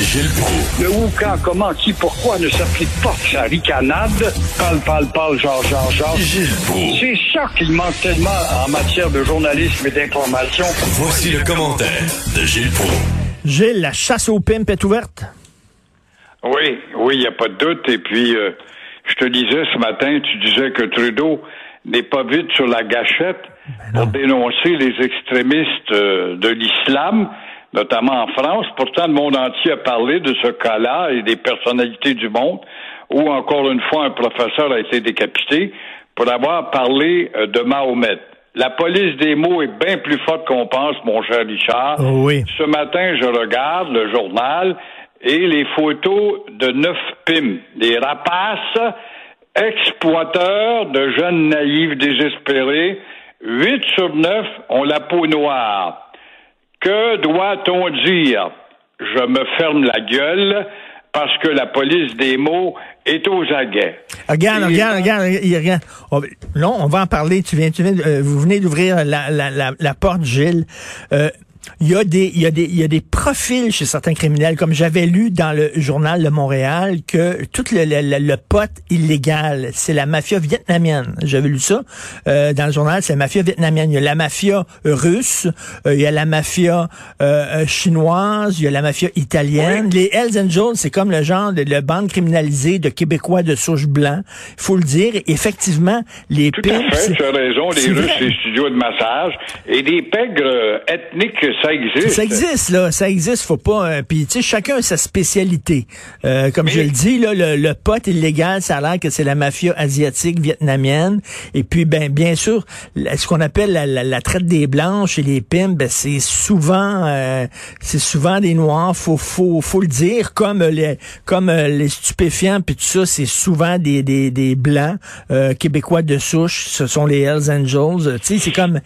Gilles Proulx. Le où, quand, comment, qui, pourquoi ne s'applique pas sa ricanade? Parle, parle, parle, genre, genre, genre. Gilles Proulx. C'est ça qu'il manque tellement en matière de journalisme et d'information. Voici le commentaire de Gilles Proulx. Gilles, la chasse aux pimps est ouverte? Oui, oui, il n'y a pas de doute. Et puis, euh, je te disais ce matin, tu disais que Trudeau n'est pas vite sur la gâchette pour dénoncer les extrémistes euh, de l'islam, notamment en France. Pourtant, le monde entier a parlé de ce cas-là et des personnalités du monde, où encore une fois un professeur a été décapité pour avoir parlé euh, de Mahomet. La police des mots est bien plus forte qu'on pense, mon cher Richard. Oh oui. Ce matin, je regarde le journal et les photos de neuf pimes, des rapaces exploiteurs de jeunes naïfs désespérés. Huit sur neuf ont la peau noire. Que doit-on dire? Je me ferme la gueule parce que la police des mots est aux aguets. Regarde, Et- regarde, regarde, regarde. On- Non, on va en parler. Tu viens, tu viens, euh, vous venez d'ouvrir la, la, la, la porte, Gilles. Euh, il y, a des, il, y a des, il y a des profils chez certains criminels, comme j'avais lu dans le journal de Montréal, que tout le, le, le- le pot illégal, c'est la mafia vietnamienne. J'avais lu ça euh, dans le journal, c'est la mafia vietnamienne. Il y a la mafia russe, euh, il y a la mafia euh, chinoise, il y a la mafia italienne. Les Hells Angels, c'est comme le genre de le bande criminalisée de Québécois de souche blanc. Il faut le dire. Effectivement, les Tout pimps, à fait, tu as raison, les Russes, les studios de massage et des pègres ethniques, ça existe. Ça existe, là. Ça existe. Faut pas. euh, Puis, tu sais, chacun a sa spécialité. Euh, comme je le dis, là, le, le pot illégal, ça a l'air que c'est la mafia asiatique vietnamienne. Et puis, ben, bien sûr, ce qu'on appelle la, la- la traite des blanches et les pimps, ben, c'est souvent, euh, c'est souvent des noirs. Faut, faut, faut le dire. Comme les, comme euh, les stupéfiants, puis tout ça, c'est souvent des, des, des blancs euh, québécois de souche. Ce sont les Hells Angels. Tu sais, c'est comme,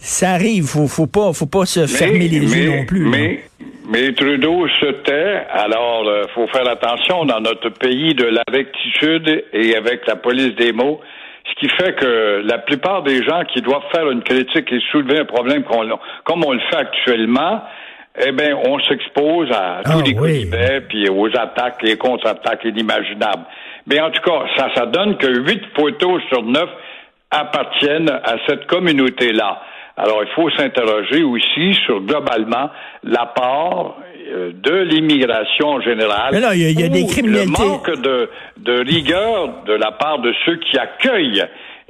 ça arrive. Faut, faut pas, faut pas se fermer les yeux non plus. là. Mais, mais Trudeau se tait, alors il faut faire attention dans notre pays de la rectitude et avec la police des mots. Ce qui fait que la plupart des gens qui doivent faire une critique et soulever un problème qu'on- comme on le fait actuellement, eh bien, on s'expose à tous Ah, les oui. coups puis aux attaques, les contre-attaques inimaginables. Mais en tout cas, ça, ça donne que huit photos sur neuf appartiennent à cette communauté-là. Alors, il faut s'interroger aussi sur globalement l'apport euh, de l'immigration en général. Mais non, il y a- il y a des ou criminalités- Le manque de, de rigueur de la part de ceux qui accueillent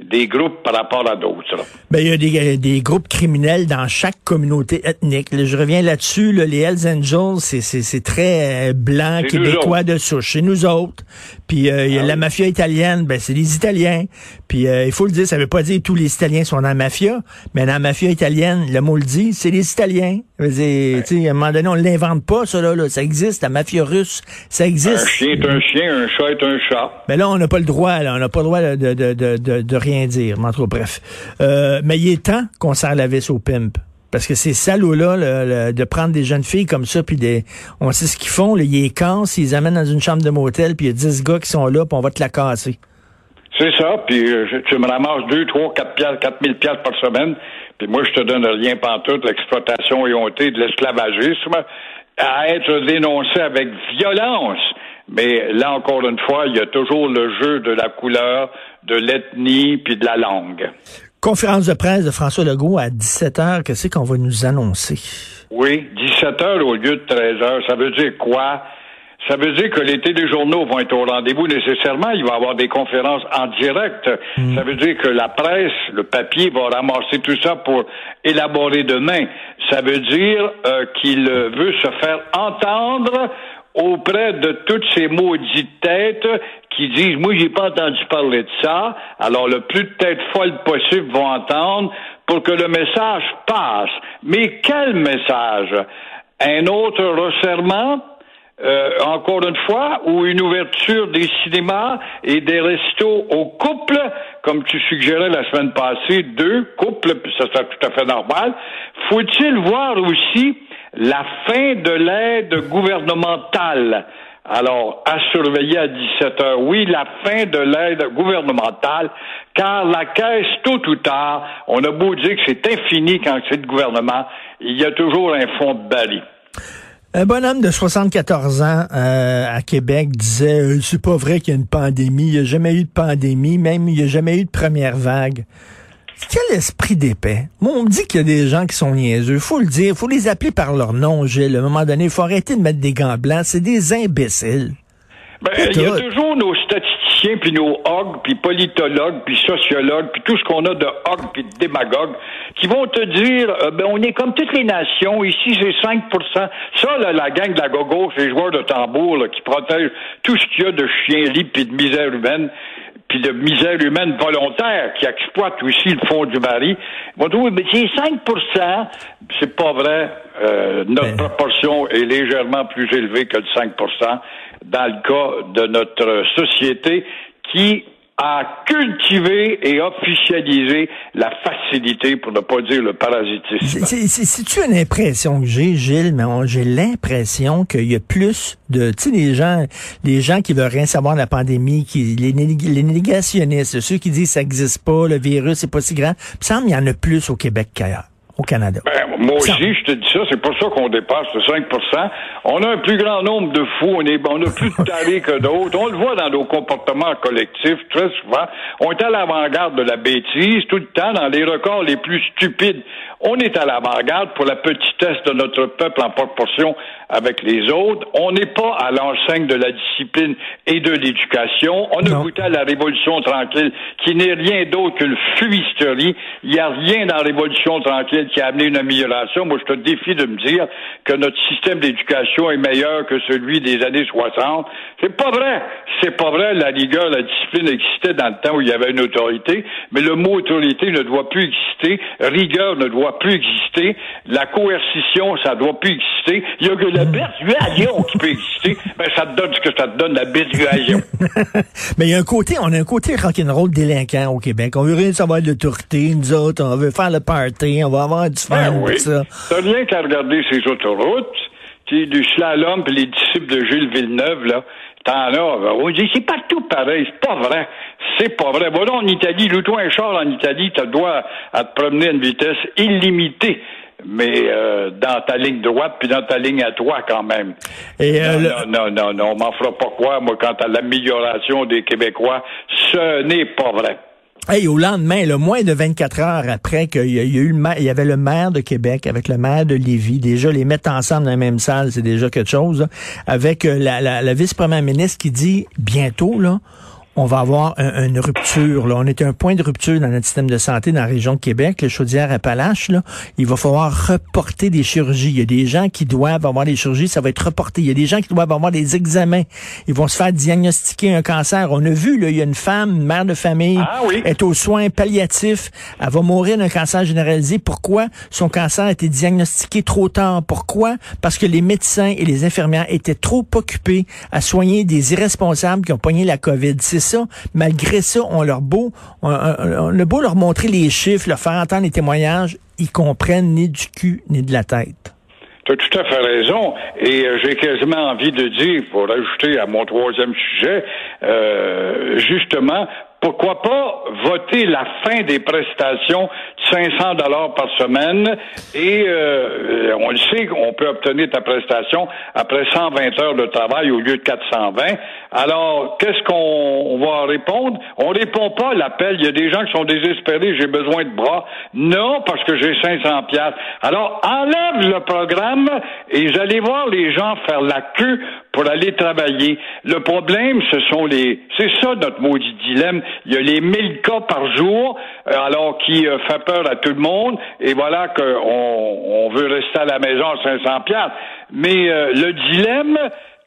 des groupes par rapport à d'autres. Ben, il y a des, des groupes criminels dans chaque communauté ethnique. Là, je reviens là-dessus. là, les Hells Angels, c'est, c'est, c'est très euh, blanc, québécois de souche. C'est nous autres. Puis euh, il y a Ah la mafia italienne, ben, c'est les Italiens. Puis euh, il faut le dire, ça veut pas dire que tous les Italiens sont dans la mafia, mais dans la mafia italienne, le mot le dit, c'est les Italiens. Dire, tu sais, à un moment donné, on l'invente pas, ça là, là. Ça existe, la mafia russe, ça Un existe. chien est un chien, un chat est un chat. Mais là, on n'a pas le droit, là, on n'a pas le droit de, de, de, de, de dire. Mais en tout cas, bref. Euh, mais il est temps qu'on serre la vis au pimp. Parce que ces salauds-là, de prendre des jeunes filles comme ça, puis des, on sait ce qu'ils font, ils les cassent, ils les amènent dans une chambre de motel, puis il y a 10 gars qui sont là, puis on va te la casser. C'est ça, puis euh, tu me ramasses 2, 3, 4 piastres, 4 000 piastres par semaine, puis moi, je te donne rien pantoute, l'exploitation éhontée de l'esclavagisme, à être dénoncé avec violence. Mais là, encore une fois, il y a toujours le jeu de la couleur, de l'ethnie, puis de la langue. Conférence de presse de François Legault à 17h, qu'est-ce qu'on va nous annoncer? Oui, 17 heures au lieu de 13 heures, ça veut dire quoi? Ça veut dire que les téléjournaux vont être au rendez-vous nécessairement. Il va y avoir des conférences en direct. Ça veut dire que la presse, le papier, va ramasser tout ça pour élaborer demain. Ça veut dire euh, qu'il veut se faire entendre auprès de toutes ces maudites têtes qui disent moi j'ai pas entendu parler de ça. Alors le plus de têtes folles possible vont entendre pour que le message passe. Mais quel message? Un autre resserrement, euh, encore une fois, ou une ouverture des cinémas et des restos aux couples, comme tu suggérais la semaine passée, deux couples, ça serait tout à fait normal. Faut-il voir aussi la fin de l'aide gouvernementale? Alors, à surveiller à 17 heures. Oui, la fin de l'aide gouvernementale, car la caisse, tôt ou tard, on a beau dire que c'est infini quand c'est le gouvernement, il y a toujours un fond de baril. Un bonhomme de 74 ans euh, à Québec disait euh, c'est pas vrai qu'il y a une pandémie, il n'y a jamais eu de pandémie, même il n'y a jamais eu de première vague. Quel esprit d'épais? Moi, on me dit qu'il y a des gens qui sont niaiseux. Faut le dire. Faut les appeler par leur nom, Gilles. À un moment donné, il faut arrêter de mettre des gants blancs. C'est des imbéciles. Ben, il y a toujours nos statisticiens, puis nos hogs, puis politologues, puis sociologues, puis tout ce qu'on a de hogs, puis de démagogues, qui vont te dire, euh, ben, on est comme toutes les nations, ici c'est 5% Ça, là, la gang de la gogo, ces joueurs de tambour là, qui protègent tout ce qu'il y a de chien libre puis de misère humaine, puis de misère humaine volontaire qui exploite aussi le fond du mari, vont dire, mais c'est 5% c'est pas vrai. Euh, notre Ben. proportion est légèrement plus élevée que le 5% dans le cas de notre société qui a cultivé et officialisé la facilité, pour ne pas dire le parasitisme. C'est- c'est- C'est-tu une impression que j'ai, Gilles? Mais j'ai l'impression qu'il y a plus de, tu sais, les gens, les gens qui veulent rien savoir de la pandémie, qui, les, les négationnistes, ceux qui disent que ça n'existe pas, le virus, c'est pas si grand. Il me semble qu'il y en a plus au Québec qu'ailleurs, au Canada. Ben, moi aussi, je te dis ça, c'est pour ça qu'on dépasse le 5% On a un plus grand nombre de fous, on, est, on a plus de tarés que d'autres. On le voit dans nos comportements collectifs, très souvent. On est à l'avant-garde de la bêtise tout le temps, dans les records les plus stupides. On est à l'avant-garde pour la petitesse de notre peuple en proportion avec les autres. On n'est pas à l'enseigne de la discipline et de l'éducation. On a Non. goûté à la révolution tranquille, qui n'est rien d'autre qu'une fumisterie. Il n'y a rien dans la révolution tranquille qui a amené une amélioration. Moi, je te défie de me dire que notre système d'éducation est meilleur que celui des années 60. C'est pas vrai. C'est pas vrai. La rigueur, la discipline existait dans le temps où il y avait une autorité, mais le mot autorité ne doit plus exister. Rigueur ne doit plus exister. La coercition, ça doit plus exister. Il y a que la persuasion qui peut exister. Ben, ça te donne ce que ça te donne, la persuasion. Mais il y a un côté, on a un côté rock'n'roll délinquant au Québec. On veut rien savoir de l'autorité, nous autres, on veut faire le party, on va avoir du fun, Ben oui. ça. T'as rien qu'à regarder ces autoroutes, tu sais, du slalom puis les disciples de Gilles Villeneuve, là. T'en as, ben, on dit, c'est partout pareil, c'est pas vrai. C'est pas vrai. Voilà, en Italie, loue-toi un char en Italie, le droit à te promener à une vitesse illimitée. Mais euh, dans ta ligne droite, puis dans ta ligne à toi quand même. Et, euh, non, le- non, non, non, non, on m'en fera pas quoi, moi, quant à l'amélioration des Québécois. Ce n'est pas vrai. Hey, au lendemain, le moins de 24 heures après qu'il y, a eu le il y avait le maire de Québec avec le maire de Lévis, déjà les mettre ensemble dans la même salle, c'est déjà quelque chose, avec euh, la, la, la vice-première ministre qui dit bientôt, là, on va avoir un- une rupture. Là. On est à un point de rupture dans notre système de santé dans la région de Québec, le Chaudière-Appalaches. Là. Il va falloir reporter des chirurgies. Il y a des gens qui doivent avoir des chirurgies, ça va être reporté. Il y a des gens qui doivent avoir des examens. Ils vont se faire diagnostiquer un cancer. On a vu, là, il y a une femme, une mère de famille, Ah oui. est aux soins palliatifs. Elle va mourir d'un cancer généralisé. Pourquoi? Son cancer a été diagnostiqué trop tard? Pourquoi? Parce que les médecins et les infirmières étaient trop occupés à soigner des irresponsables qui ont pogné la COVID. C'est Malgré ça, on leur beau, on, beau leur montrer les chiffres, leur faire entendre les témoignages, ils comprennent ni du cul ni de la tête. Tu as tout à fait raison. Et euh, j'ai quasiment envie de dire, pour ajouter à mon troisième sujet, euh, justement, pourquoi pas voter la fin des prestations de 500 dollars par semaine? Et euh, on le sait qu'on peut obtenir ta prestation après 120 heures de travail au lieu de 420. Alors, qu'est-ce qu'on on va répondre? On répond pas à l'appel. Il y a des gens qui sont désespérés, j'ai besoin de bras. Non, parce que j'ai 500 piastres. Alors, enlève le programme et vous allez voir les gens faire la queue pour aller travailler. Le problème, ce sont les... C'est ça notre maudit dilemme. Il y a les 1000 cas par jour, euh, alors qui euh, fait peur à tout le monde, et voilà qu'on on veut rester à la maison à 500 piastres. Mais euh, le dilemme,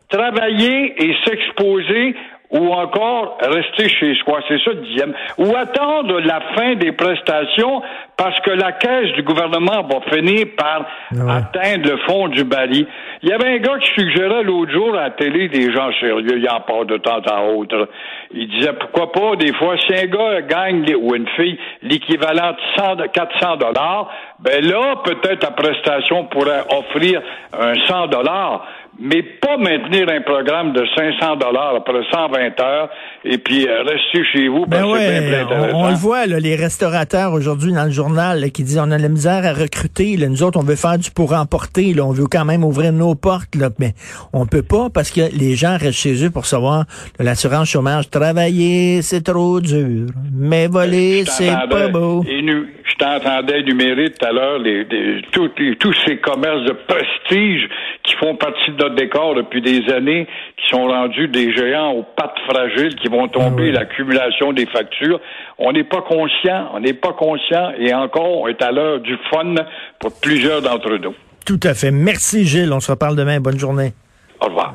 travailler et s'exposer ou encore rester chez soi. C'est ça le dilemme. Ou attendre la fin des prestations parce que la caisse du gouvernement va finir par atteindre le fond du baril. Il y avait un gars qui suggérait l'autre jour à la télé des gens sérieux, il en parle de temps à autre. Il disait pourquoi pas des fois si un gars gagne ou une fille l'équivalent de 400 dollars, ben là peut-être la prestation pourrait offrir un 100 dollars mais pas maintenir un programme de 500 dollars après 120 heures et puis euh, rester chez vous. Ben ouais, on, le voit, là, les restaurateurs aujourd'hui dans le journal qui disent on a la misère à recruter. Là, nous autres, on veut faire du pour emporter. Là, on veut quand même ouvrir nos portes, là, mais on peut pas parce que les gens restent chez eux pour savoir l'assurance chômage. Travailler, c'est trop dur, mais voler, c'est pas beau. je t'entendais énumérer tout à l'heure les, tous ces commerces de prestige qui font partie de notre décor depuis des années, qui sont rendus des géants aux pattes fragiles, qui vont tomber, ah l'accumulation des factures. On n'est pas conscient, on n'est pas conscient, et encore, on est à l'heure du fun pour plusieurs d'entre nous. Tout à fait. Merci Gilles, on se reparle demain. Bonne journée. Au revoir.